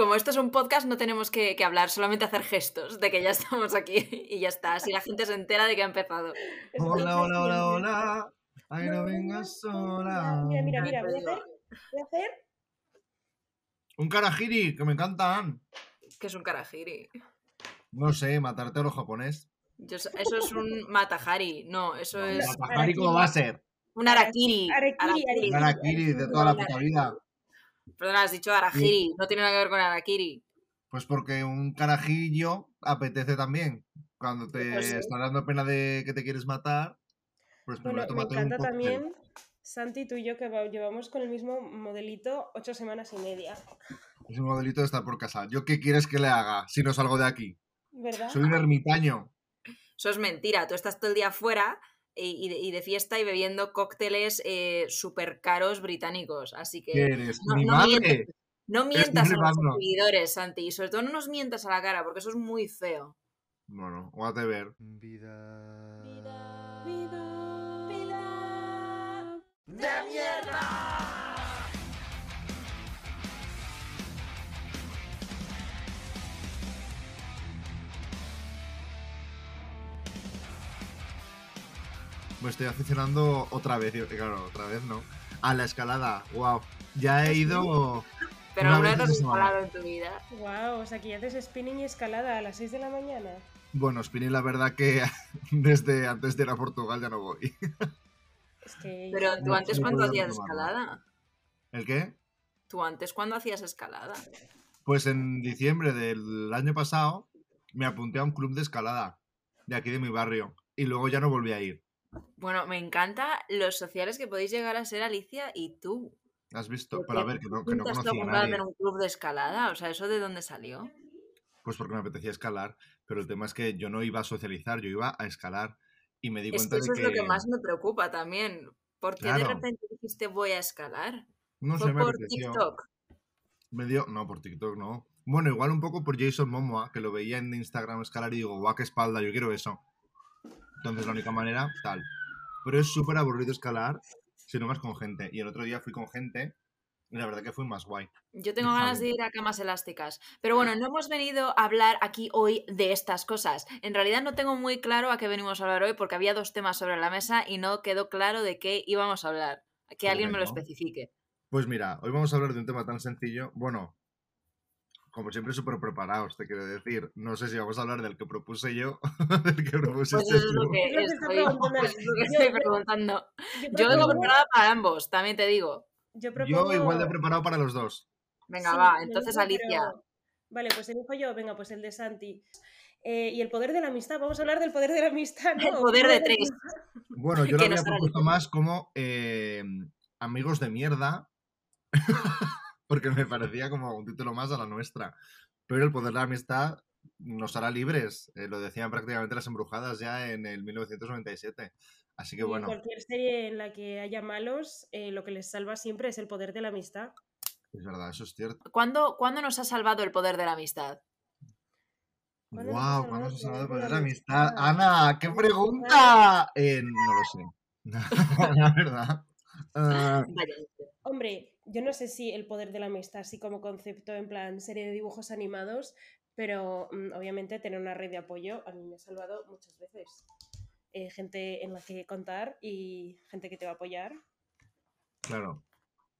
como esto es un podcast, no tenemos que, que, hablar, solamente hacer gestos de que ya estamos aquí y ya está. Así la gente se entera de que ha empezado. Hola, hola, hola, hola. Ay, no vengas sola. Mira, mira, mira, voy a hacer. Voy a hacer. Un karahiri, que me encantan. ¿Qué es un karahiri? No sé, matarte a los japonés. Yo, eso es un matahari, no, eso es. ¿Matahari cómo va a ser? Un arakiri. Arakiri, Un harakiri de toda la puta vida. Perdona, has dicho arakiri, no tiene nada que ver con arakiri. Pues porque un carajillo apetece también. Cuando te Pues sí. está dando pena de que te quieres matar, pues Bueno, me un encanta cóctel. también, Santi, tú y yo, que va- llevamos con el mismo modelito ocho semanas y media. Es un modelito de estar por casa. ¿Yo qué quieres que le haga si no salgo de aquí? ¿Verdad? Soy un ermitaño. Eso es mentira, tú estás todo el día fuera y, de, y de fiesta y bebiendo cócteles eh, súper caros británicos. Así ¿Qué que eres? no- ¡Mi no madre! mientas. no mientas a los seguidores, Santi. Y sobre todo no nos mientas a la cara, porque eso es muy feo. Bueno, whatever. Vida. Me estoy aficionando otra vez. y- Claro, otra vez no. A la escalada. Wow. Ya he ido. Pero Una vez has escalado en tu vida. Wow, o sea, que ya haces spinning y escalada a las 6 de la mañana. Bueno, Spinning, la verdad que desde antes de ir a Portugal ya no voy. Es que. Pero tú No, antes no cuando hacías escalada. ¿El qué? Tú antes cuando hacías escalada. Pues en diciembre del año pasado me apunté a un club de escalada de aquí de mi barrio y luego ya no volví a ir. Bueno, me encanta los sociales que podéis llegar a ser Alicia y tú. ¿Has visto? ¿Por Pero a qué ver, que no, que no ¿Nunca has conocía a apuntado nadie. en un club de escalada? O sea, ¿eso de dónde salió? Pues porque me apetecía escalar, pero el tema es que yo no iba a socializar, yo iba a escalar y me di Es cuenta que eso de es lo que más me preocupa también. ¿Por qué de repente dijiste voy a escalar? no ¿Fue sé, me por apeteció. TikTok? Me dio, no, por TikTok no. Bueno, igual un poco por Jason Momoa, que lo veía en Instagram escalar y digo, guau, qué espalda, yo quiero eso. Entonces la única manera, tal. Pero es súper aburrido escalar si no vas con gente. Y el otro día fui con gente y la verdad que fue más guay. Yo tengo ganas de ir a camas elásticas. Pero bueno, no hemos venido a hablar aquí hoy de estas cosas. En realidad no tengo muy claro a qué venimos a hablar hoy porque había dos temas sobre la mesa y no quedó claro de qué íbamos a hablar. Que alguien me lo especifique. Pues mira, hoy vamos a hablar de un tema tan sencillo. Bueno, como siempre, súper preparados, te quiero decir. No sé si vamos a hablar del que propuse yo o del que propusiste Pues eso es lo tú. que estoy, preguntando Yo- estoy yo- preguntando. Yo Yo vengo preparada para ambos, también te digo. Yo, igual de preparado para los dos. Venga, Sí, va, entonces Alicia. pero- Vale, pues elijo yo, venga, pues el de Santi. Eh, y el poder de la amistad, vamos a hablar del poder de la amistad, ¿no? El poder de tres. Bueno, yo lo hará propuesto más como eh, amigos de mierda, porque me parecía como un título más a la nuestra. Pero el poder de la amistad nos hará libres, eh, lo decían prácticamente las embrujadas ya en el 1997. Así que Y bueno, cualquier serie en la que haya malos, eh, lo que les salva siempre es el poder de la amistad. es verdad, eso es cierto. ¿Cuándo, cuándo nos ha salvado el poder de la amistad? ¿Cuándo nos ¡Wow! ¿Cuándo se ha salvado el poder de la amistad? ¡Ana! ¡Qué pregunta! Eh, no lo sé. la verdad. Vaya. Hombre, yo no sé si el poder de la amistad, así como concepto en plan serie de dibujos animados, pero mm, obviamente tener una red de apoyo a mí me ha salvado muchas veces. Eh, gente en la que contar y gente que te va a apoyar. Claro.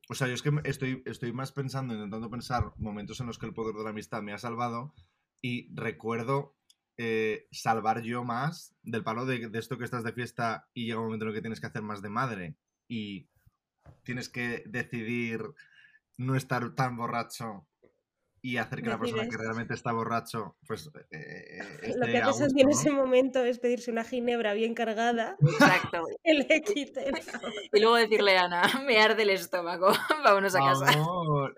O sea, yo es que estoy, estoy más pensando, intentando pensar momentos en los que el poder de la amistad me ha salvado y recuerdo eh, salvar yo más del palo de, de esto que estás de fiesta y llega un momento en el que tienes que hacer más de madre y tienes que decidir no estar tan borracho y hacer que la persona que realmente está borracho pues eh, Lo esté que a hace gusto, en ¿no? ese momento es pedirse una ginebra bien cargada Exacto. que le quite. Y luego decirle a Ana, me arde el estómago, vámonos a casa.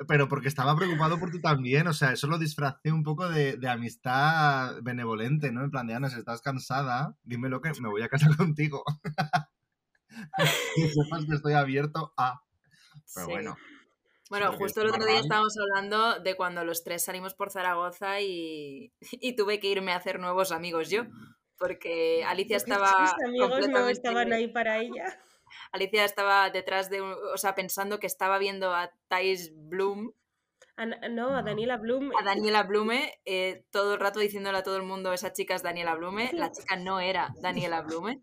Pero porque estaba preocupado por tú también, o sea, eso lo disfracé un poco de, de amistad benevolente, ¿no? En plan de, Ana, si estás cansada, dímelo que me voy a casa contigo. y sepas que estoy abierto a... Pero Sí. bueno, Bueno, justo el otro día estábamos hablando de cuando los tres salimos por Zaragoza y, y tuve que irme a hacer nuevos amigos yo. Porque Alicia estaba. sus amigos no estaban ahí para ella. Alicia estaba detrás de. un- O sea, pensando que estaba viendo a Thais Bloom A no, a. Daniela Bloom. A Daniela Blume, eh, todo el rato diciéndole a todo el mundo, esa chica es Daniela Blume. La chica no era Daniela Blume.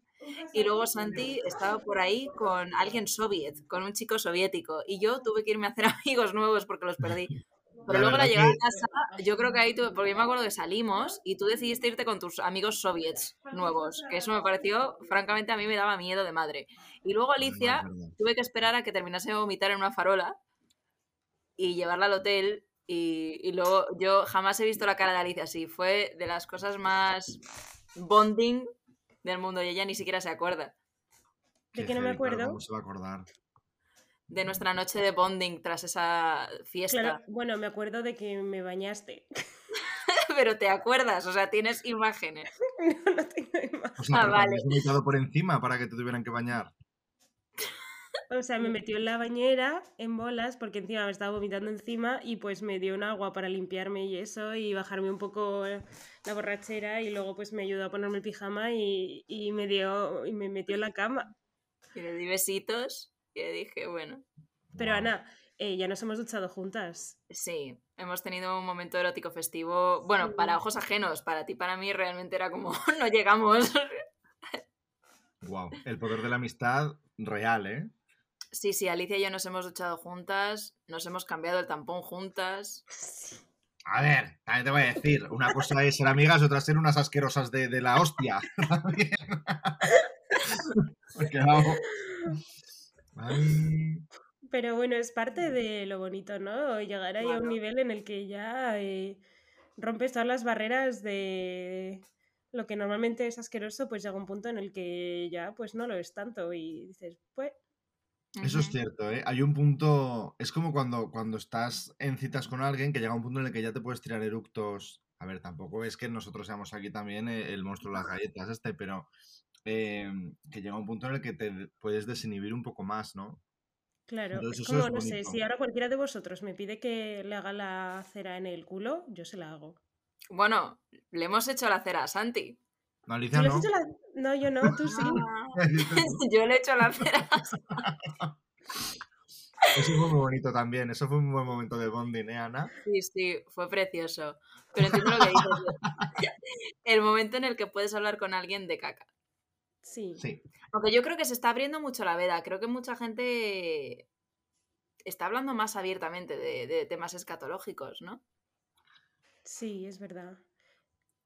Y luego Santi estaba por ahí con alguien soviet, con un chico soviético. Y yo tuve que irme a hacer amigos nuevos porque los perdí. Pero La luego la llegada que- a casa, yo creo que ahí tuve, porque yo me acuerdo que salimos y tú decidiste irte con tus amigos soviets nuevos, que eso me pareció, francamente, a mí me daba miedo de madre. Y luego Alicia, No, tuve que esperar a que terminase de vomitar en una farola y llevarla al hotel. Y, y luego yo jamás he visto la cara de Alicia así. Fue de las cosas más bonding del mundo y ella ni siquiera se acuerda ¿De Qué no me claro, acuerdo? ¿Cómo se va a acordar? de nuestra noche de bonding tras esa fiesta. Claro, bueno, me acuerdo de que me bañaste. Pero te acuerdas, o sea, tienes imágenes. no, no tengo imagen. O sea, Ah, vale. también has vomitado por encima para que te tuvieran que bañar. O sea, me metió en la bañera en bolas porque encima me estaba vomitando encima y pues me dio un agua para limpiarme y eso y bajarme un poco eh, la borrachera y luego pues me ayudó a ponerme el pijama y, y me dio y me metió en la cama. Y le di besitos y le dije, bueno, Pero. Ana, eh, ya nos hemos duchado juntas. sí, hemos tenido un momento erótico festivo. Bueno, para ojos ajenos, para ti, para mí, realmente era como, no llegamos. Wow. El poder de la amistad real, ¿eh? Sí, sí, Alicia y yo nos hemos duchado juntas, nos hemos cambiado el tampón juntas. A ver, también te voy a decir, una cosa es ser amigas, otra es ser unas asquerosas de, de la hostia. También. Porque vamos. Ay, Pero bueno, es parte de lo bonito, ¿no? Llegar ahí a un nivel en el que ya eh, rompes todas las barreras de lo que normalmente es asqueroso, pues llega un punto en el que ya pues no lo es tanto y dices, pues Eso es cierto, ¿eh? Hay un punto. Es como cuando, cuando estás en citas con alguien que llega un punto en el que ya te puedes tirar eructos. A ver, tampoco es que nosotros seamos aquí también eh, el monstruo de las galletas, este, pero eh, que llega un punto en el que te puedes desinhibir un poco más, ¿no? claro, Entonces es como, no sé, si ahora cualquiera de vosotros me pide que le haga la cera en el culo, yo se la hago. Bueno, le hemos hecho la cera a Santi. No, ¿Tú Alicia le has no. hecho la- No, yo no, tú sí. Yo le he hecho la cera. Eso fue muy bonito también. Eso fue un buen momento de bonding, ¿eh, Ana? Sí, sí, fue precioso. Pero entiendo lo que dices. El momento en el que puedes hablar con alguien de caca. Sí. Sí. Aunque yo creo que se está abriendo mucho la veda. Creo que mucha gente está hablando más abiertamente de, de temas escatológicos, ¿no? Sí, es verdad.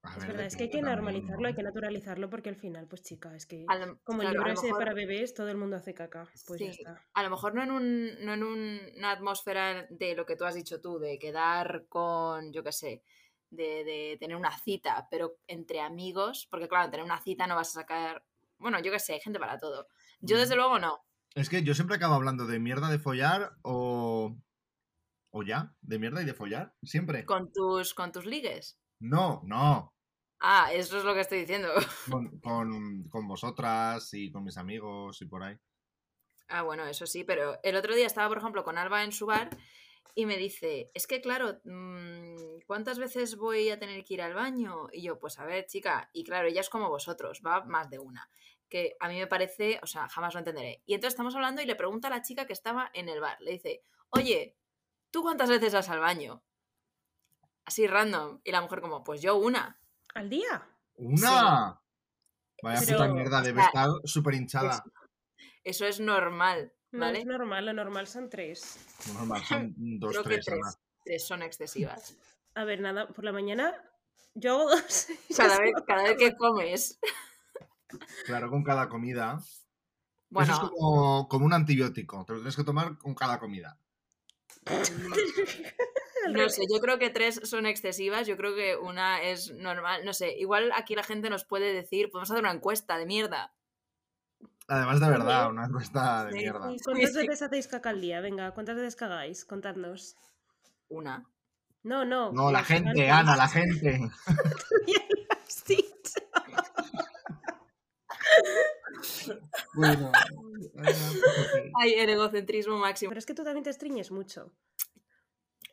A Es ver, verdad, es que hay que normalizarlo, hay que naturalizarlo porque al final, pues chica, es que lo- como el claro, libro ese mejor- para bebés, todo el mundo hace caca. Pues ya está. A lo mejor no en, un, no en un- una atmósfera de lo que tú has dicho tú, de quedar con, yo qué sé, de, de tener una cita, pero entre amigos, porque claro, tener una cita no vas a sacar, bueno, yo qué sé, hay gente para todo. Yo desde Mm. luego no. Es que yo siempre acabo hablando de mierda de follar o. O ya, de mierda y de follar. Siempre. Con tus, con tus ligues. No, no. Ah, eso es lo que estoy diciendo. Con, con, con vosotras y con mis amigos y por ahí. Ah, bueno, eso sí, pero el otro día estaba, por ejemplo, con Alba en su bar y me dice, es que claro, mm, ¿cuántas veces voy a tener que ir al baño? Y yo, pues a ver, chica, y claro, ella es como vosotros, va más de una, que a mí me parece, o sea, jamás lo entenderé. Y entonces estamos hablando y le pregunta a la chica que estaba en el bar, le dice, oye, ¿tú cuántas veces vas al baño? Así random. Y la mujer como, pues yo una. ¿Al día? ¡Una! Vaya Pero, puta mierda, debe o sea, estar súper hinchada. Eso es normal, No ¿vale? es normal, lo normal son tres. Normal, son dos, Creo que tres, tres, Ana. tres son excesivas. A ver, nada, por la mañana yo hago dos. Cada vez, cada vez que comes. Claro, con cada comida. Bueno, Eso es como, como un antibiótico. Te lo tienes que tomar con cada comida. Al No revés. sé, yo creo que tres son excesivas, yo creo que una es normal, no sé, igual aquí la gente nos puede decir, podemos hacer una encuesta de mierda. Además, de verdad, una encuesta de Sí, mierda. ¿Y ¿Cuántas sí. veces hacéis caca al día? Venga, ¿cuántas veces cagáis? Contadnos. Una. No, no. No, la gente. Ana, la gente. Lo has dicho. Bueno. eh, Ay, el egocentrismo máximo. Pero es que tú también te estriñes mucho.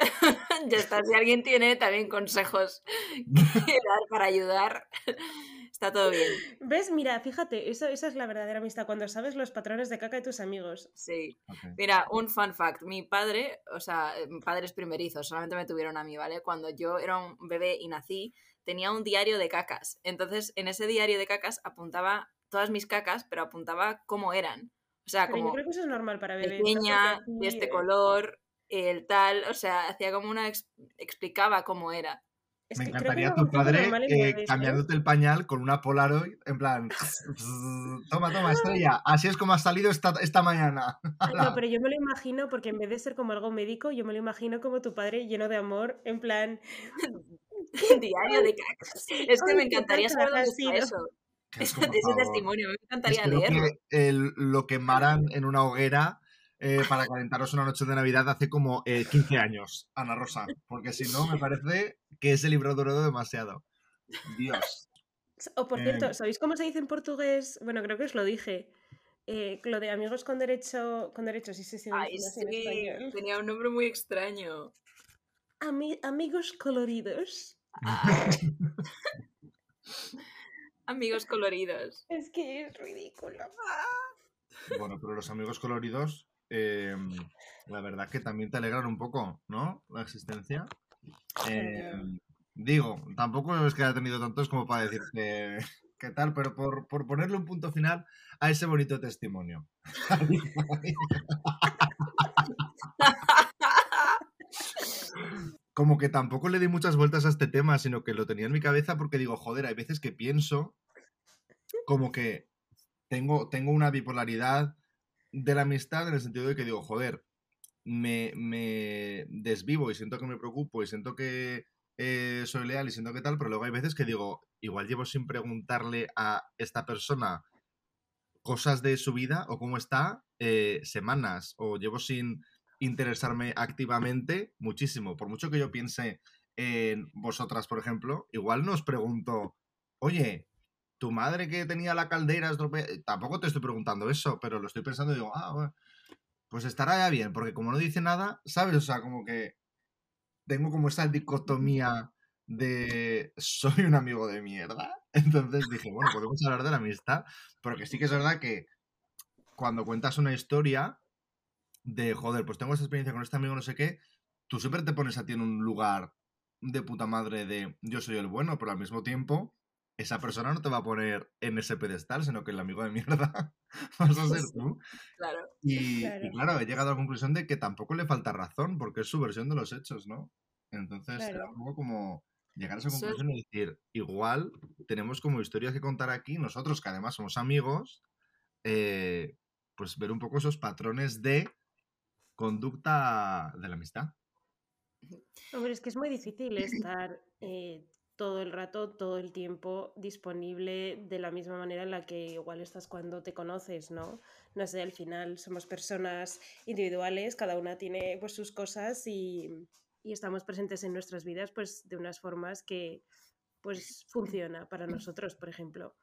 ya está, si alguien tiene también consejos que dar para ayudar, está todo bien. ¿Ves? Mira, fíjate, eso, esa es la verdadera amistad, cuando sabes los patrones de caca de tus amigos. Sí. Mira, un fun fact. Mi padre, o sea, eh, padres primerizos, solamente me tuvieron a mí, ¿vale? Cuando yo era un bebé y nací, tenía un diario de cacas. Entonces, en ese diario de cacas apuntaba todas mis cacas, pero apuntaba cómo eran. O sea, Pero yo como creo que eso es normal para bebés. ¿no? pequeña, de este eh, color, el tal, o sea, hacía como una... ex- explicaba cómo era. es Me que encantaría tu padre eh, cambiándote el pañal con una Polaroid, en plan, toma, toma, estrella, así es como has salido esta, esta mañana. No, pero yo me lo imagino porque en vez de ser como algo médico, yo me lo imagino como tu padre lleno de amor, en plan, diario de cacas. Es que Ay, me encantaría saber dónde ha está sido. eso. Ese, testimonio, me encantaría Espero leerlo. que el- lo quemaran en una hoguera eh, para calentaros una noche de Navidad hace como eh, 15 años, Ana Rosa. Porque si no, me parece que ese libro duró demasiado. Dios. O por Eh, cierto, ¿sabéis cómo se dice en portugués? Bueno, creo que os lo dije. Eh, lo de amigos con derecho, con derechos, sí se sigue Ay, sí, tenía un nombre muy extraño. Ami- amigos coloridos. Ah. Amigos coloridos. Es que es ridículo. Bueno, pero los amigos coloridos, eh, la verdad que también te alegran un poco, ¿no? La existencia. Eh, digo, tampoco es que haya tenido tantos como para decir que, que tal, pero por, por ponerle un punto final a ese bonito testimonio. Como que tampoco le di muchas vueltas a este tema, sino que lo tenía en mi cabeza porque digo, joder, hay veces que pienso como que tengo, tengo una bipolaridad de la amistad en el sentido de que digo, joder, me, me desvivo y siento que me preocupo y siento que eh, soy leal y siento que tal, pero luego hay veces que digo, igual llevo sin preguntarle a esta persona cosas de su vida o cómo está eh, semanas o llevo sin interesarme activamente muchísimo. Por mucho que yo piense en vosotras, por ejemplo, igual no os pregunto, oye, tu madre que tenía la caldera estropea-". Tampoco te estoy preguntando eso, pero lo estoy pensando y digo, ah, bueno, pues estará ya bien, porque como no dice nada, ¿sabes? O sea, como que tengo como esa dicotomía de soy un amigo de mierda. Entonces dije, bueno, podemos hablar de la amistad, pero que sí que es verdad que cuando cuentas una historia de, joder, pues tengo esta experiencia con este amigo, no sé qué, tú siempre te pones a ti en un lugar de puta madre de yo soy el bueno, pero al mismo tiempo esa persona no te va a poner en ese pedestal, sino que el amigo de mierda vas a ser tú. Claro. Y, Claro. y claro, he llegado a la conclusión de que tampoco le falta razón, porque es su versión de los hechos, ¿no? Entonces era un poco como llegar a esa conclusión y decir, igual tenemos como historias que contar aquí, nosotros que además somos amigos, eh, pues ver un poco esos patrones de conducta de la amistad. Hombre, es que es muy difícil estar eh, todo el rato, todo el tiempo disponible de la misma manera en la que igual estás cuando te conoces, ¿no? No sé, al final somos personas individuales, cada una tiene pues sus cosas y, y estamos presentes en nuestras vidas pues de unas formas que pues funciona para nosotros, por ejemplo.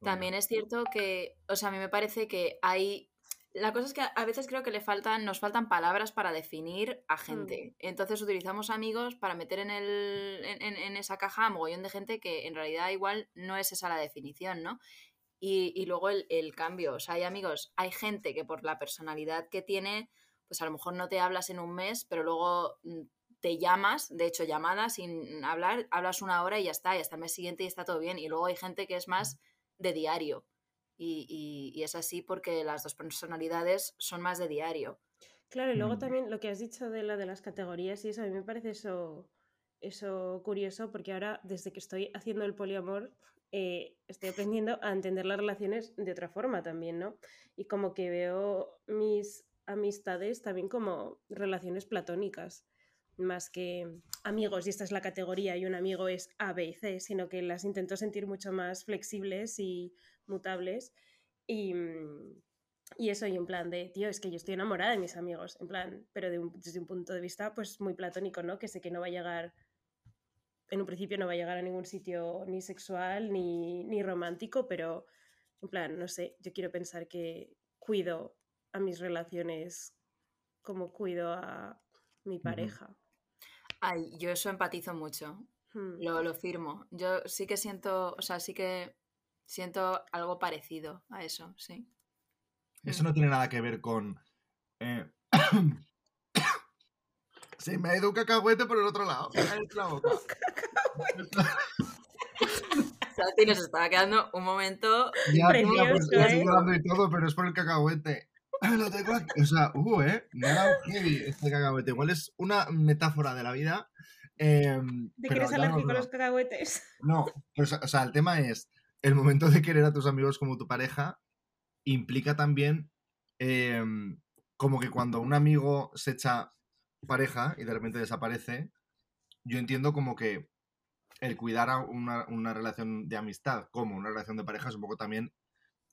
También es cierto que, o sea, a mí me parece que hay... La cosa es que a veces creo que le faltan, nos faltan palabras para definir a gente. Entonces utilizamos amigos para meter en, el, en, esa caja a mogollón de gente que en realidad igual no es esa la definición, ¿no? Y, y luego el, el cambio. O sea, hay amigos, hay gente que por la personalidad que tiene, pues a lo mejor no te hablas en un mes, pero luego mm, te llamas, de hecho llamadas sin hablar, hablas una hora y ya está, y hasta el mes siguiente y está todo bien. Y luego hay gente que es más de diario. Y, y- y es así porque las dos personalidades son más de diario. Claro, y luego Mm. también lo que has dicho de la de las categorías y eso, a mí me parece eso, eso curioso porque ahora, desde que estoy haciendo el poliamor, eh, estoy aprendiendo a entender las relaciones de otra forma también, ¿no? Y como que veo mis amistades también como relaciones platónicas, más que amigos, y esta es la categoría, y un amigo es A, B y C, sino que las intento sentir mucho más flexibles y mutables. Y, y eso, y en plan de, tío, es que yo estoy enamorada de mis amigos, en plan, pero de un- desde un punto de vista pues muy platónico, ¿no? Que sé que no va a llegar, en un principio no va a llegar a ningún sitio ni sexual ni, ni romántico, pero en plan, no sé, yo quiero pensar que cuido a mis relaciones como cuido a mi pareja. Ay, yo eso empatizo mucho. Hmm. Lo, lo firmo. Yo sí que siento, o sea, sí que siento algo parecido a eso, sí. Eso no tiene nada que ver con. eh, Sí, me ha ido un cacahuete por el otro lado. Me ha hecho la boca. Santi nos estaba quedando un momento. Ya, tía, Precioso, pues estoy ¿eh? y todo, pero es por el cacahuete. Lo tengo aquí. O sea, uh, ¿eh? Me ha dado heavy este cacahuete. Igual es una metáfora de la vida. em, ¿De que eres alérgico a los cacahuetes? No, pues, o sea, el tema es, el momento de querer a tus amigos como tu pareja implica también em, como que cuando un amigo se echa pareja y de repente desaparece, yo entiendo como que el cuidar a una, una relación de amistad como una relación de pareja es un poco también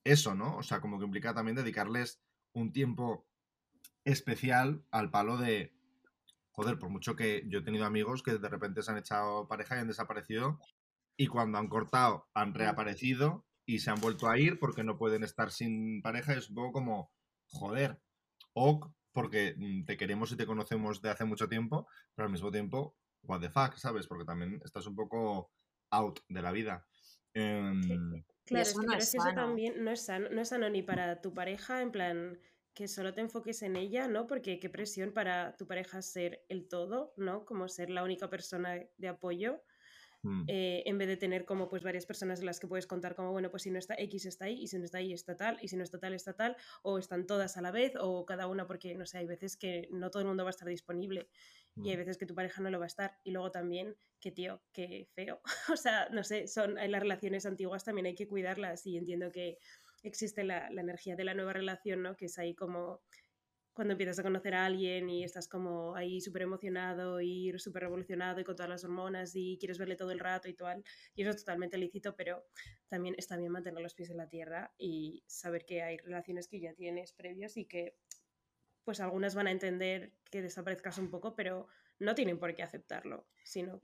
eso, ¿no? O sea, como que implica también dedicarles un tiempo especial al palo de, joder, por mucho que yo he tenido amigos que de repente se han echado pareja y han desaparecido y cuando han cortado han reaparecido y se han vuelto a ir porque no pueden estar sin pareja. Es un poco como, joder, ok, porque mm, te queremos y te conocemos de hace mucho tiempo, pero al mismo tiempo, what the fuck, ¿sabes? Porque también estás un poco out de la vida. Em, Claro, es que, no pero es que eso también no es sano, no es sano ni para tu pareja, en plan que solo te enfoques en ella, ¿no? Porque qué presión para tu pareja ser el todo, ¿no? Como ser la única persona de apoyo, mm, eh, en vez de tener como pues varias personas en las que puedes contar como, bueno, pues si no está X está ahí, y si no está ahí está tal, y si no está tal está tal, o están todas a la vez, o cada una porque, no sé, hay veces que no todo el mundo va a estar disponible. Y hay mm. veces que tu pareja no lo va a estar. Y luego también, que tío, qué feo. o sea, no sé, son las relaciones antiguas también hay que cuidarlas. Y entiendo que existe la, la energía de la nueva relación, ¿no? Que es ahí como cuando empiezas a conocer a alguien y estás como ahí súper emocionado y súper revolucionado y con todas las hormonas y quieres verle todo el rato y tal. Y eso es totalmente lícito, pero también está bien mantener los pies en la tierra y saber que hay relaciones que ya tienes previas y que pues algunas van a entender que desaparezcas un poco, pero no tienen por qué aceptarlo, sino...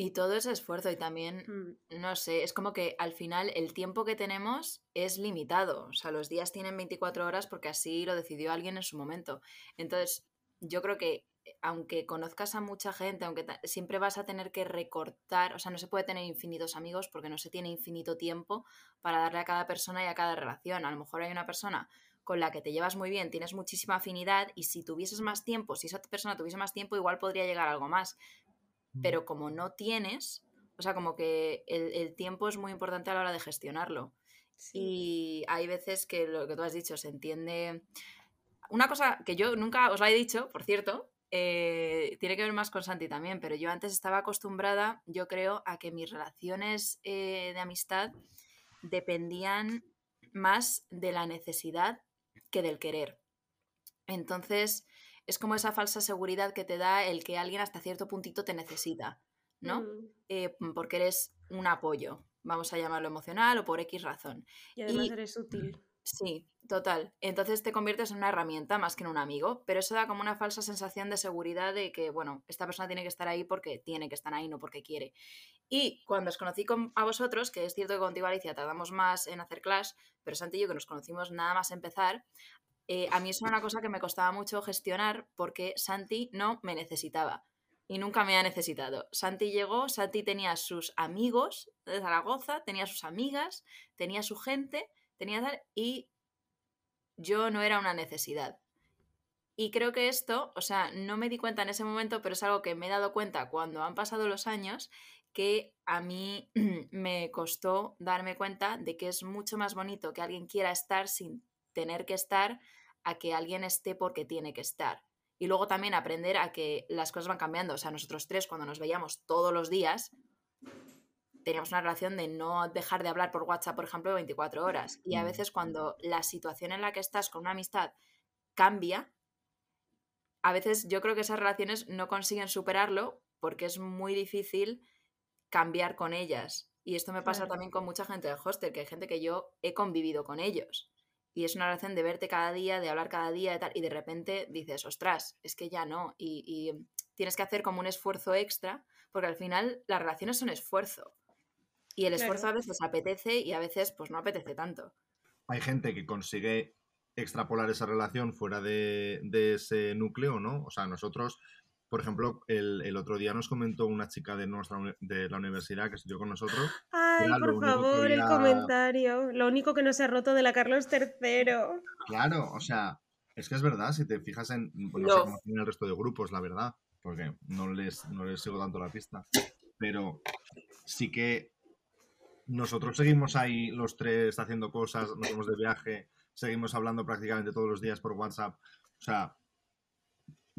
Y todo ese esfuerzo y también, mm, no sé, es como que al final el tiempo que tenemos es limitado. O sea, los días tienen 24 horas porque así lo decidió alguien en su momento. Entonces, yo creo que eh, aunque conozcas a mucha gente, aunque siempre vas a tener que recortar, o sea, no se puede tener infinitos amigos porque no se tiene infinito tiempo para darle a cada persona y a cada relación. A lo mejor hay una persona con la que te llevas muy bien, tienes muchísima afinidad y si tuvieses más tiempo, si esa persona tuviese más tiempo, igual podría llegar a algo más. Pero como no tienes, o sea, como que el, el tiempo es muy importante a la hora de gestionarlo. sí. Y hay veces que lo que tú has dicho se entiende. Una cosa que yo nunca os la he dicho, por cierto, eh, tiene que ver más con Santi también, pero yo antes estaba acostumbrada, yo creo, a que mis relaciones eh, de amistad dependían más de la necesidad que del querer. Entonces, es como esa falsa seguridad que te da el que alguien hasta cierto puntito te necesita, ¿no? Mm, Eh, porque eres un apoyo, vamos a llamarlo emocional o por X razón. Y además Y- eres útil. Sí, total. Entonces te conviertes en una herramienta más que en un amigo, pero eso da como una falsa sensación de seguridad de que, bueno, esta persona tiene que estar ahí porque tiene que estar ahí, no porque quiere. Y cuando os conocí con- a vosotros, que es cierto que contigo, Alicia, tardamos más en hacer clash, pero Santi y yo que nos conocimos nada más empezar, eh, a mí eso una cosa que me costaba mucho gestionar porque Santi no me necesitaba y nunca me ha necesitado. Santi llegó, Santi tenía sus amigos de Zaragoza, tenía sus amigas, tenía su gente, tenía y yo no era una necesidad. Y creo que esto, o sea, no me di cuenta en ese momento, pero es algo que me he dado cuenta cuando han pasado los años, que a mí me costó darme cuenta de que es mucho más bonito que alguien quiera estar sin tener que estar a que alguien esté porque tiene que estar. Y luego también aprender a que las cosas van cambiando. O sea, nosotros tres cuando nos veíamos todos los días, teníamos una relación de no dejar de hablar por WhatsApp, por ejemplo, 24 horas. Y a Mm. veces cuando la situación en la que estás con una amistad cambia, a veces yo creo que esas relaciones no consiguen superarlo porque es muy difícil cambiar con ellas. Y esto me pasa Claro. también con mucha gente del hostel, que hay gente que yo he convivido con ellos. Y es una relación de verte cada día, de hablar cada día y tal. Y de repente dices, ostras, es que ya no. Y, y tienes que hacer como un esfuerzo extra, porque al final las relaciones son esfuerzo. Y el esfuerzo Claro. a veces apetece y a veces pues no apetece tanto. Hay gente que consigue extrapolar esa relación fuera de, de ese núcleo, ¿no? O sea, nosotros por ejemplo, el, el otro día nos comentó una chica de, nuestra, de la universidad que estudió con nosotros. Ay, por favor, el comentario. Lo único que no se ha roto de la Carlos III. Claro, o sea, es que es verdad, si te fijas en. pues no sé Love. cómo tienen el resto de grupos, la verdad, porque no les, no les sigo tanto la pista. Pero sí que nosotros seguimos ahí los tres haciendo cosas, nos vamos de viaje, seguimos hablando prácticamente todos los días por WhatsApp. O sea,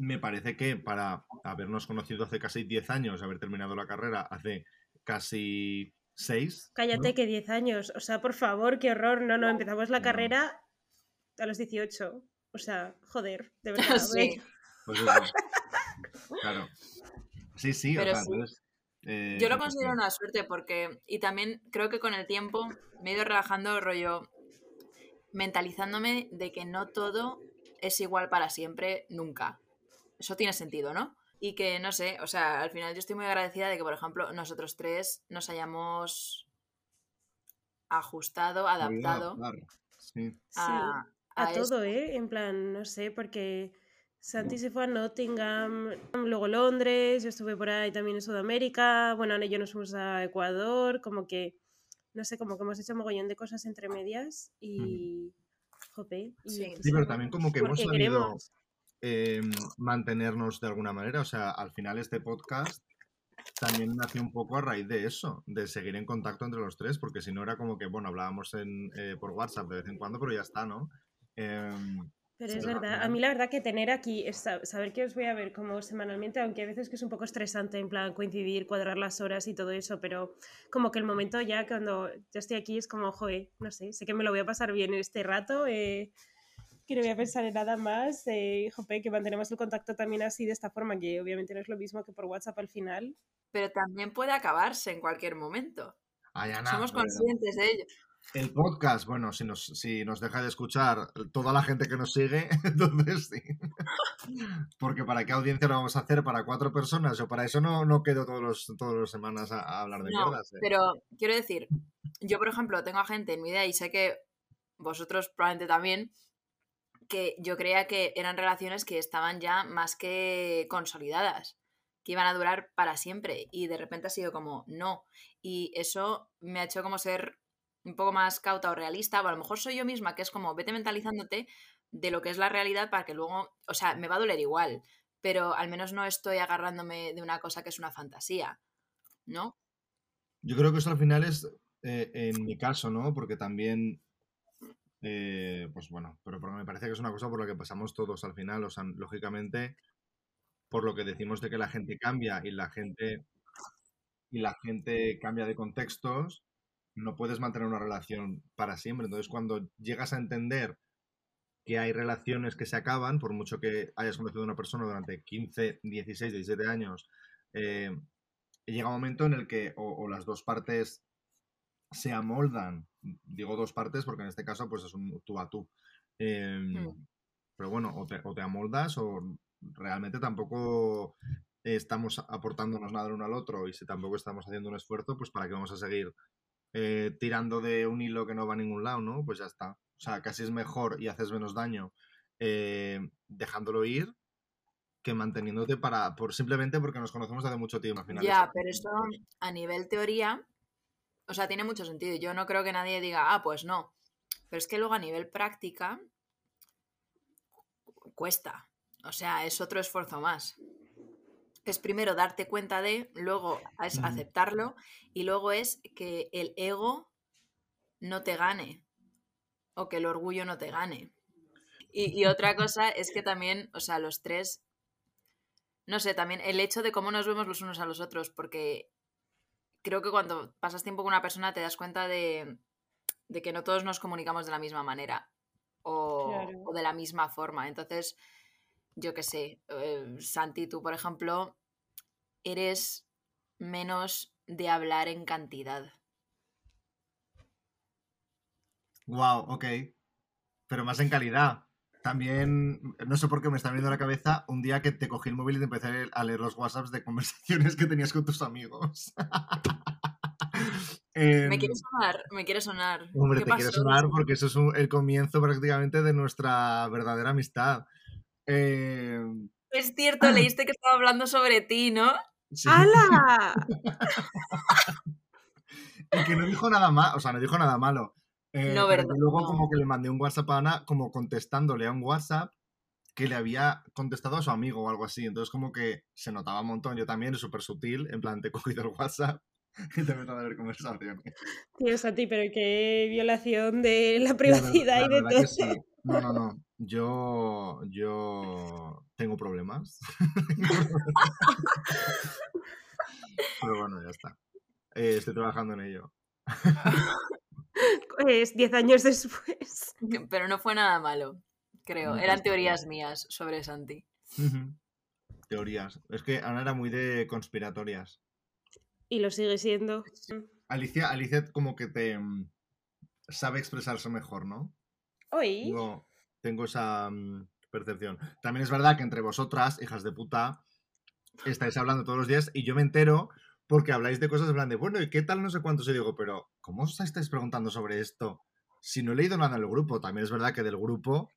me parece que para habernos conocido hace casi 10 años, haber terminado la carrera hace casi 6. Cállate que 10 años. O sea, por favor, qué horror. No, no, empezamos la No. carrera a los 18. O sea, joder, de verdad. Sí. güey. Pues eso. claro. Sí, sí, o sea, sí. entonces, eh, Yo lo considero una suerte porque, y también creo que con el tiempo me he ido relajando rollo, mentalizándome de que no todo es igual para siempre, nunca. Eso tiene sentido, ¿no? Y que, no sé, o sea, al final yo estoy muy agradecida de que, por ejemplo, nosotros tres nos hayamos ajustado, adaptado Claro, Sí. a, A a todo, ¿eh? En plan, no sé, porque Santi se fue a Nottingham, luego Londres, yo estuve por ahí también en Sudamérica, bueno, Ana y yo nos fuimos a Ecuador, como que, no sé, como que hemos hecho mogollón de cosas entre medias y... Jope, y Sí. Sí, pero también como que hemos sabido queremos. Eh, mantenernos de alguna manera. O sea, al final este podcast también nació un poco a raíz de eso, de seguir en contacto entre los tres, porque si no era como que, bueno, hablábamos en, eh, por WhatsApp de vez en cuando, pero ya está, ¿no? Em, Pero es verdad, a mí la verdad que tener aquí, saber que os voy a ver como semanalmente, aunque a veces que es un poco estresante en plan coincidir, cuadrar las horas y todo eso, pero como que el momento ya cuando yo estoy aquí es como, joder, no sé, sé que me lo voy a pasar bien este rato, eh, que no voy a pensar en nada más, eh, jope, que mantenemos el contacto también así de esta forma, que obviamente no es lo mismo que por WhatsApp al final. Pero también puede acabarse en cualquier momento. ay, Ana, Somos conscientes de ello. El podcast, bueno, si nos, si nos deja de escuchar toda la gente que nos sigue, entonces sí. Porque ¿para qué audiencia lo vamos a hacer? ¿Para cuatro personas? Yo para eso no, no quedo todos los, todas las semanas a, a hablar de No, mierdas. ¿eh? pero quiero decir, yo por ejemplo tengo a gente en mi idea y sé que vosotros probablemente también, que yo creía que eran relaciones que estaban ya más que consolidadas, que iban a durar para siempre y de repente ha sido como no. Y eso me ha hecho como ser un poco más cauta o realista, o a lo mejor soy yo misma, que es como vete mentalizándote de lo que es la realidad para que luego, o sea, me va a doler igual, pero al menos no estoy agarrándome de una cosa que es una fantasía, ¿no? Yo creo que eso al final es, eh, en mi caso, ¿no? Porque también, eh, pues bueno, pero porque me parece que es una cosa por la que pasamos todos al final, o sea, lógicamente, por lo que decimos de que la gente cambia y la gente, y la gente cambia de contextos, no puedes mantener una relación para siempre. Entonces, cuando llegas a entender que hay relaciones que se acaban, por mucho que hayas conocido a una persona durante 15, 16, 17 años, eh, llega un momento en el que o las dos partes se amoldan, digo dos partes porque en este caso pues es un tú a tú. Em, Mm. Pero bueno, o te, o te amoldas o realmente tampoco estamos aportándonos nada el uno al otro y si tampoco estamos haciendo un esfuerzo, pues para qué vamos a seguir eh, tirando de un hilo que no va a ningún lado, ¿no? Pues ya está. O sea, casi es mejor y haces menos daño eh, dejándolo ir que manteniéndote para por simplemente porque nos conocemos desde hace mucho tiempo al final. Ya, pero eso a nivel teoría, o sea, tiene mucho sentido. Yo no creo que nadie diga, ah, pues no. Pero es que luego a nivel práctica cu- cuesta. O sea, es otro esfuerzo más. Es primero darte cuenta de, luego es aceptarlo y luego es que el ego no te gane o que el orgullo no te gane. Y, y otra cosa es que también, o sea, los tres, no sé, también el hecho de cómo nos vemos los unos a los otros, porque creo que cuando pasas tiempo con una persona te das cuenta de, de que no todos nos comunicamos de la misma manera o, Claro. o de la misma forma. Entonces, yo qué sé, eh, Santi, tú, por ejemplo, eres menos de hablar en cantidad. Wow, ok. Pero más en calidad. También, no sé por qué me está viendo la cabeza un día que te cogí el móvil y te empecé a leer, los WhatsApps de conversaciones que tenías con tus amigos. Me Em, quiere sonar, me quiere sonar. Hombre, ¿Qué te quiero pasó? sonar porque eso es un- el comienzo prácticamente de nuestra verdadera amistad. Eh, Es cierto, leíste que estaba hablando sobre ti, ¿no? Sí. ¡Hala! Y que no dijo nada malo, o sea, no dijo nada malo. Eh, No, verdad, luego no. como que le mandé un WhatsApp a Ana, como contestándole a un WhatsApp que le había contestado a su amigo o algo así. Entonces como que se notaba un montón. Yo también, es súper sutil, en plan, te he cogido el WhatsApp y te meto a ver conversaciones. Tío, Santi, pero qué violación de la La privacidad y de todo. sí. No, no, no. Yo, yo tengo problemas. Pero bueno, ya está. Eh, estoy trabajando en ello. Es 10 años después. Pero no fue nada malo, creo. No, Eran pues, teorías mías sobre Santi. Teorías. Es que Ana era muy de conspiratorias. Y lo sigue siendo. Alicia, Alicia como que te mm, sabe expresarse mejor, ¿no? Hoy. Tengo, tengo esa mm, percepción. También es verdad que entre vosotras, hijas de puta, estáis hablando todos los días y yo me entero porque habláis de cosas en plan de, bueno, ¿y qué tal? No sé cuántos. Y digo, pero ¿cómo os estáis preguntando sobre esto? Si no he leído nada del grupo, también es verdad que del grupo,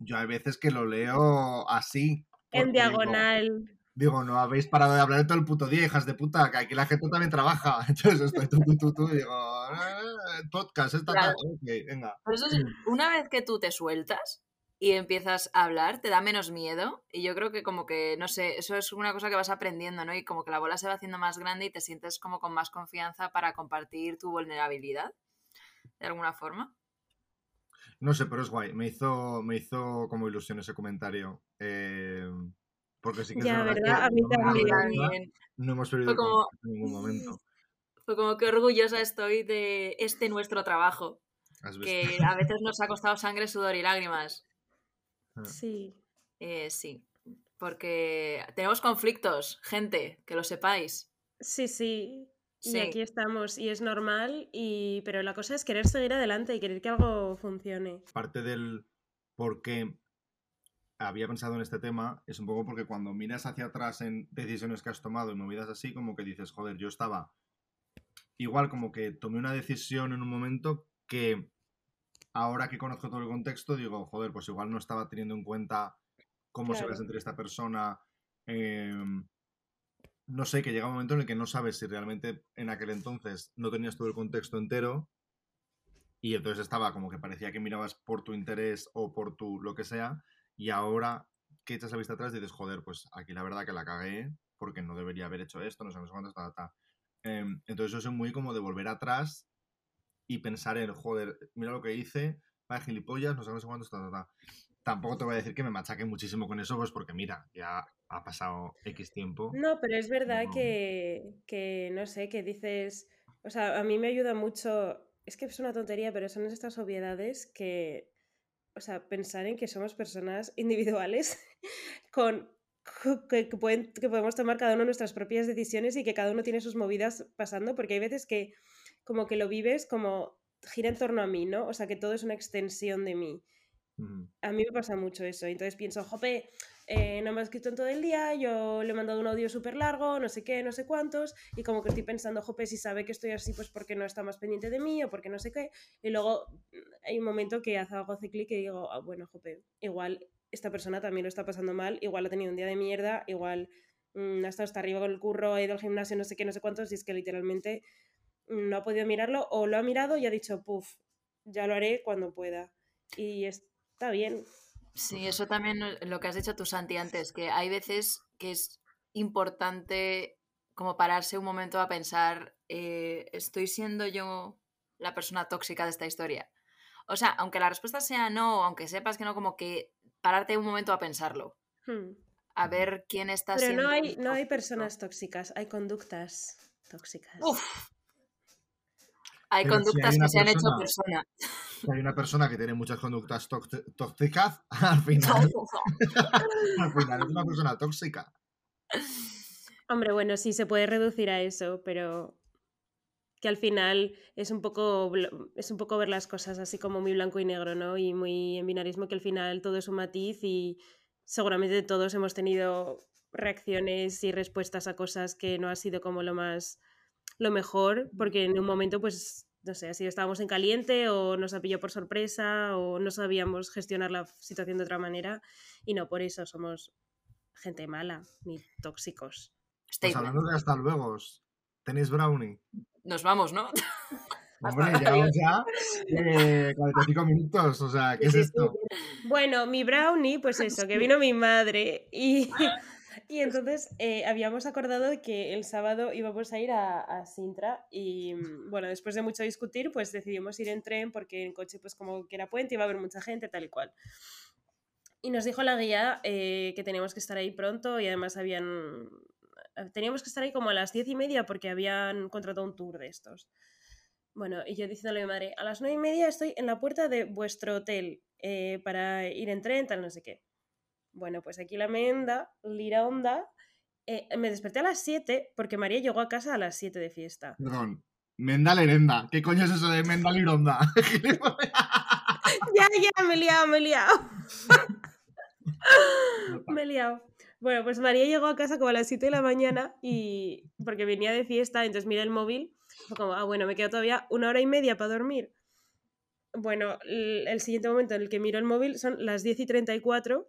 yo hay veces que lo leo así. En digo- diagonal. Digo, no habéis parado de hablar todo el puto día, hijas de puta, que aquí la gente también trabaja. Entonces estoy tú, tú, tú, tú, y digo, "Ah, podcast, esta Claro. tarde, ok, venga. Por eso es- una vez que tú te sueltas y empiezas a hablar, te da menos miedo. Y yo creo que como que, no sé, eso es una cosa que vas aprendiendo, ¿no? Y como que la bola se va haciendo más grande y te sientes como con más confianza para compartir tu vulnerabilidad, de alguna forma. No sé, pero es guay. Me hizo, me hizo como ilusión ese comentario. eh, porque sí que es Ya, verdad, ¿verdad? que A mí también. no hemos perdido Fue como- en ningún momento. Fue como que orgullosa estoy de este nuestro trabajo, ¿Has visto? que a veces nos ha costado sangre, sudor y lágrimas. Sí. Eh, sí, porque tenemos conflictos, gente, que lo sepáis. Sí, sí. Y Sí. aquí estamos. Y es normal. Y... Pero la cosa es querer seguir adelante y querer que algo funcione. Parte del por qué había pensado en este tema es un poco porque cuando miras hacia atrás en decisiones que has tomado y movidas así, como que dices, joder, yo estaba igual como que tomé una decisión en un momento que ahora que conozco todo el contexto digo, joder, pues igual no estaba teniendo en cuenta cómo se va a sentir esta persona. em, no sé, que llega un momento en el que no sabes si realmente en aquel entonces no tenías todo el contexto entero y entonces estaba como que parecía que mirabas por tu interés o por tu lo que sea y ahora que echas la vista atrás dices, joder, pues aquí la verdad que la cagué porque no debería haber hecho esto, no sé, no sé cuánto, ta, ta". Em, entonces yo soy muy como de volver atrás y pensar en, joder, mira lo que hice, vaya gilipollas, no sé, no sé cuánto, ta, ta, ta. Tampoco te voy a decir que me machaque muchísimo con eso, pues porque mira, ya ha pasado X tiempo. No, pero es verdad No. que, que, no sé, que dices, o sea, a mí me ayuda mucho, es que es una tontería, pero son estas obviedades que, o sea, pensar en que somos personas individuales con co- que, que pueden, que podemos tomar cada uno nuestras propias decisiones y que cada uno tiene sus movidas pasando, porque hay veces que como que lo vives como gira en torno a mí, ¿no? O sea, que todo es una extensión de mí. A mí me pasa mucho eso. Entonces pienso, jope, eh, no me ha escrito en todo el día, yo le he mandado un audio súper largo, no sé qué, no sé cuántos, y como que estoy pensando, jope, si sabe que estoy así, pues porque no está más pendiente de mí o porque no sé qué. Y luego mm, hay un momento que hace algo, hace clic y digo, ah, bueno, jope, igual esta persona también lo está pasando mal, igual ha tenido un día de mierda, igual mm, ha estado hasta arriba con el curro, ha ido al gimnasio, no sé qué, no sé cuántos, y es que literalmente no ha podido mirarlo o lo ha mirado y ha dicho, puff, ya lo haré cuando pueda. Y está bien. Sí, eso también es lo que has dicho tú, Santi, antes, que hay veces que es importante como pararse un momento a pensar, eh, ¿estoy siendo yo la persona tóxica de esta historia? O sea, aunque la respuesta sea no, aunque sepas que no, como que pararte un momento a pensarlo, Hmm. a ver quién está Pero siendo... no hay, no hay personas tóxicas, hay conductas tóxicas. Uf. Hay Pero si hay conductas que se han hecho persona-. Si hay una persona que tiene muchas conductas tóx- tóxicas, al final, al final es una persona tóxica. Hombre, bueno, sí se puede reducir a eso, pero que al final es un poco es un poco ver las cosas así como muy blanco y negro, ¿no? Y muy en binarismo que al final todo es un matiz y seguramente todos hemos tenido reacciones y respuestas a cosas que no ha sido como lo más lo mejor, porque en un momento pues no sé, si estábamos en caliente o nos ha pillado por sorpresa o no sabíamos gestionar la situación de otra manera y no por eso somos gente mala, ni tóxicos. Pues hablando de hasta luego, ¿tenéis brownie? Nos vamos, ¿no? Hombre, llevamos ya eh, 45 minutos, o sea, ¿qué es Sí, sí, esto? Bueno, mi brownie, pues eso, que vino mi madre y, y entonces eh, habíamos acordado que el sábado íbamos a ir a, a Sintra y mm, bueno, después de mucho discutir, pues decidimos ir en tren porque en coche pues como que era puente iba a haber mucha gente, tal y cual. Y nos dijo la guía eh, que teníamos que estar ahí pronto y además habían... Teníamos que estar ahí como a las diez y media porque habían contratado un tour de estos. Bueno, y yo diciéndole a mi madre, a las nueve y media estoy en la puerta de vuestro hotel eh, para ir en tren, tal, no sé qué. Bueno, pues aquí la menda, lira onda. eh, me desperté a las 7 porque María llegó a casa a las 7 de fiesta. Perdón. Menda Lerenda. ¿Qué coño es eso de Menda Lironda? ya, ya, me he liado, me he liado. me he liado. Bueno, pues María llegó a casa como a las 7 de la mañana y porque venía de fiesta, entonces miré el móvil. Fue como, ah, bueno, me quedo todavía una hora y media para dormir. Bueno, el, el siguiente momento en el que miro el móvil son las 10 y 34.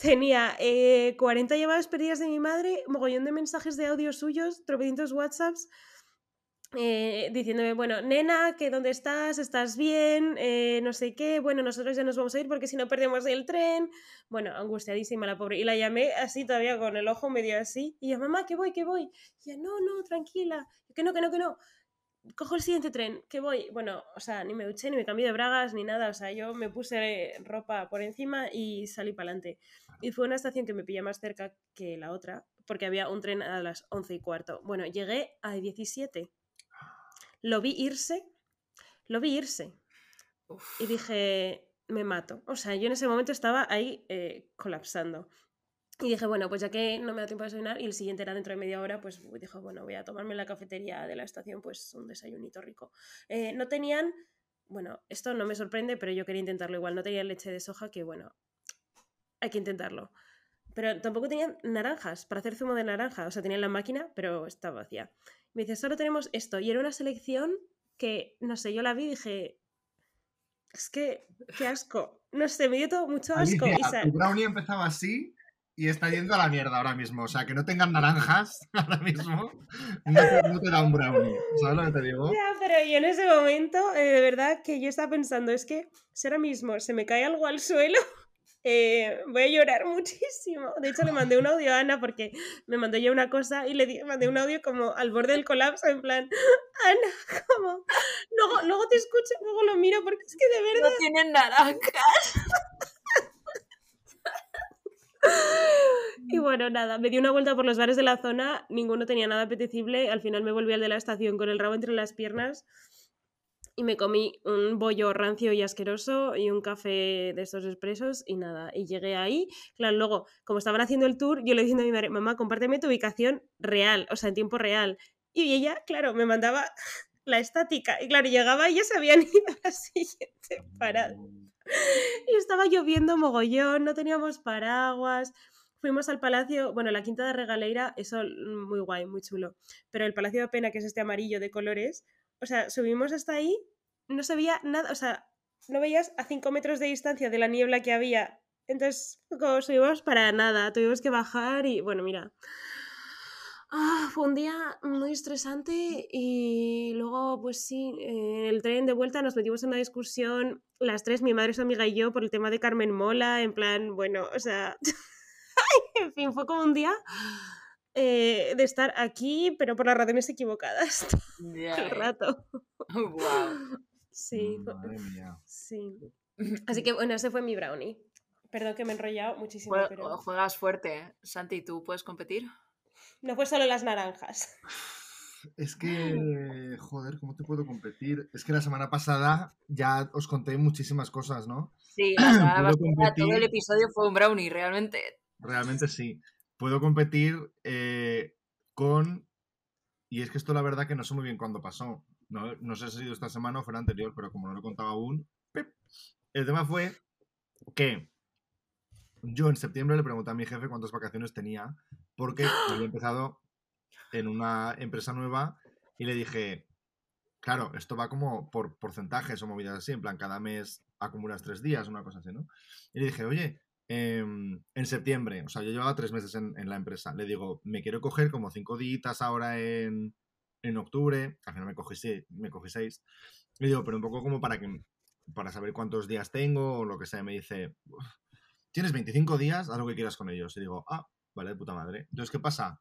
Tenía eh, 40 llamadas perdidas de mi madre, mogollón de mensajes de audio suyos, tropecientos WhatsApps, eh, diciéndome, bueno, nena, que dónde estás, estás bien, Eh, no sé qué, bueno, nosotros ya nos vamos a ir porque si no perdemos el tren. Bueno, angustiadísima la pobre. Y la llamé así todavía con el ojo medio así. Y yo, mamá, que voy, que voy. Y ella, no, no, tranquila. Yo, que no, que no, que no. Cojo el siguiente tren, que voy. Bueno, o sea, ni me duché, ni me cambié de bragas, ni nada. O sea, yo me puse ropa por encima y salí para adelante. Y fue una estación que me pilla más cerca que la otra, porque había un tren a las 11 y cuarto. Bueno, llegué a 17. Lo vi irse, lo vi irse. Uf. Y dije, me mato. O sea, yo en ese momento estaba ahí eh, colapsando. Y dije, bueno, pues ya que no me da tiempo de desayunar y el siguiente era dentro de media hora, pues dije, bueno, voy a tomarme en la cafetería de la estación pues un desayunito rico. Eh, no tenían, bueno, esto no me sorprende, pero yo quería intentarlo igual. No tenían leche de soja, que bueno, hay que intentarlo. Pero tampoco tenían naranjas para hacer zumo de naranja. O sea, tenían la máquina, pero estaba vacía. Me dice, solo tenemos esto. Y era una selección que, no sé, yo la vi y dije, es que, qué asco. No sé, me dio todo mucho asco. Alicia, tu brownie empezaba así y está yendo a la mierda ahora mismo. O sea, que no tengan naranjas ahora mismo no te, no te da un brownie. ¿Sabes lo que te digo? Ya, pero yo en ese momento, eh, de verdad que yo estaba pensando, es que si ahora mismo se me cae algo al suelo, eh, voy a llorar muchísimo. De hecho, le mandé un audio a Ana porque me mandó ya una cosa y le di- mandé un audio como al borde del colapso, en plan, Ana, como, luego, luego te escucho, luego lo miro porque es que de verdad... No tienen naranjas. Y bueno, nada, me di una vuelta por los bares de la zona, ninguno tenía nada apetecible, al final me volví al de la estación con el rabo entre las piernas y me comí un bollo rancio y asqueroso y un café de estos expresos y nada, y llegué ahí, claro, luego, como estaban haciendo el tour, yo le dije a mi madre, mamá, compárteme tu ubicación real, o sea, en tiempo real, y ella, claro, me mandaba la estática, y claro, llegaba y ya se habían ido a la siguiente parada. Y estaba lloviendo mogollón, no teníamos paraguas. Fuimos al palacio, bueno, la quinta de Regaleira, eso mm, muy guay, muy chulo. Pero el palacio de Pena, que es este amarillo de colores, o sea, subimos hasta ahí, no se veía nada, o sea, no veías a 5 metros de distancia de la niebla que había. Entonces, como subimos para nada, tuvimos que bajar y, bueno, mira. Ah, fue un día muy estresante y luego, pues sí, en el tren de vuelta nos metimos en una discusión, las tres, mi madre, su amiga y yo, por el tema de Carmen Mola, en plan, bueno, o sea, en fin, fue como un día eh, de estar aquí, pero por las razones equivocadas el eh. rato. Guau. Sí, fue- Madre mía. sí. Así que bueno, ese fue mi brownie. Perdón que me he enrollado muchísimo, pero Juegas fuerte. ¿eh? Santi, ¿tú puedes competir? no fue solo las naranjas. Es que, joder, ¿cómo te puedo competir? Es que la semana pasada ya os conté muchísimas cosas, ¿no? Sí, la semana todo el episodio fue un brownie, realmente. Realmente sí. Puedo competir eh, con... Y es que esto la verdad que no sé muy bien cuándo pasó. No, no sé si ha sido esta semana o fue la anterior, pero como no lo he contado aún... ¡pip! El tema fue que yo en septiembre le pregunté a mi jefe cuántas vacaciones tenía, porque había empezado en una empresa nueva y le dije, claro, esto va como por porcentajes o movidas así, en plan, cada mes acumulas tres días, una cosa así, ¿no? Y le dije, oye, em, en septiembre, o sea, yo llevaba tres meses en, en la empresa, le digo, me quiero coger como cinco días ahora en, en octubre, al final me cogí, me cogí seis, le digo, pero un poco como para que para saber cuántos días tengo o lo que sea, me dice, "Uf, tienes 25 días, haz lo que quieras con ellos. Y digo, ah, vale, de puta madre. Entonces, ¿qué pasa?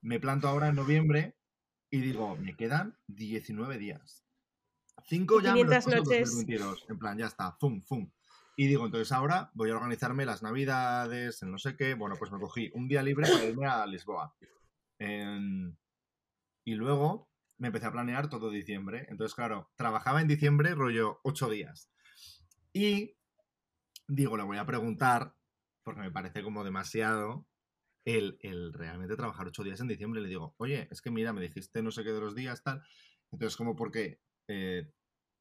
Me planto ahora en noviembre y digo, me quedan 19 días. 5 Y ya me los 500 paso en noches. 2022. En plan, ya está, fum, fum. Y digo, entonces ahora voy a organizarme las navidades, el no sé qué. Bueno, pues me cogí un día libre para irme a Lisboa. En- Y luego me empecé a planear todo diciembre. Entonces, claro, trabajaba en diciembre rollo 8 días. Y digo, le voy a preguntar, porque me parece como demasiado, el, el realmente trabajar 8 días en diciembre. Le digo, oye, es que mira, me dijiste no sé qué de los días, tal. Entonces, como porque eh,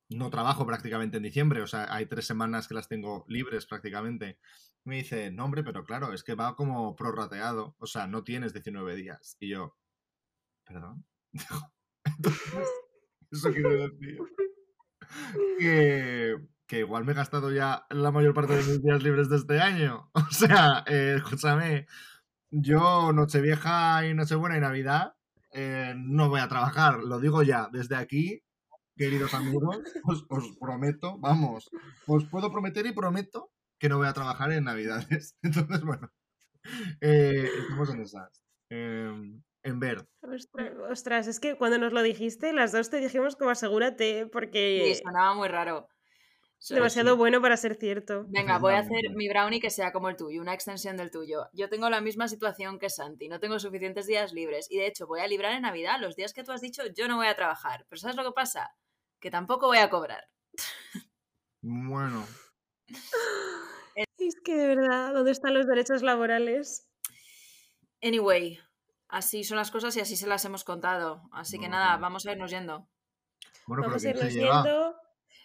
no trabajo prácticamente en diciembre, o sea, hay tres semanas que las tengo libres prácticamente. Me dice, no, hombre, pero claro, es que va como prorrateado, o sea, no tienes 19 días. Y yo, perdón. Entonces, eso quiere decir que, que igual me he gastado ya la mayor parte de mis días libres de este año. O sea, eh, escúchame, yo Nochevieja y Nochebuena y Navidad eh, no voy a trabajar, lo digo ya, desde aquí, queridos amigos, os, os prometo, vamos, os puedo prometer y prometo que no voy a trabajar en Navidades. Entonces, bueno, eh, estamos en esas. En ver, Ostras, ostras, es que cuando nos lo dijiste, las dos te dijimos como asegúrate, Sí, porque sonaba muy raro. Demasiado sí. bueno para ser cierto. Venga, voy a hacer mi brownie que sea como el tuyo, una extensión del tuyo. Yo tengo la misma situación que Santi, no tengo suficientes días libres y de hecho voy a librar en Navidad. Los días que tú has dicho yo no voy a trabajar. Pero ¿sabes lo que pasa? Que tampoco voy a cobrar. bueno, Es que de verdad, ¿dónde están los derechos laborales? Anyway, así son las cosas y así se las hemos contado. Así que nada, vamos a irnos yendo. bueno, Vamos a ¿quién se irnos yendo.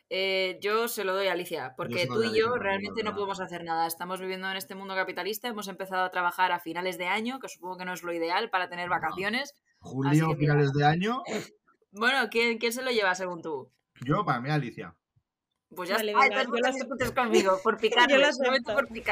Eh, yo se lo doy a Alicia, porque tú y yo Alicia realmente no podemos hacer nada. Estamos viviendo en este mundo capitalista, hemos empezado a trabajar a finales de año, que supongo que no es lo ideal para tener No. vacaciones. Julio, que mira. finales de año, Bueno, ¿quién, quién se lo lleva según tú? yo para mí Alicia. Pues ya Vale, está, venga, entonces yo disputes conmigo, por Yo acepto. por picar.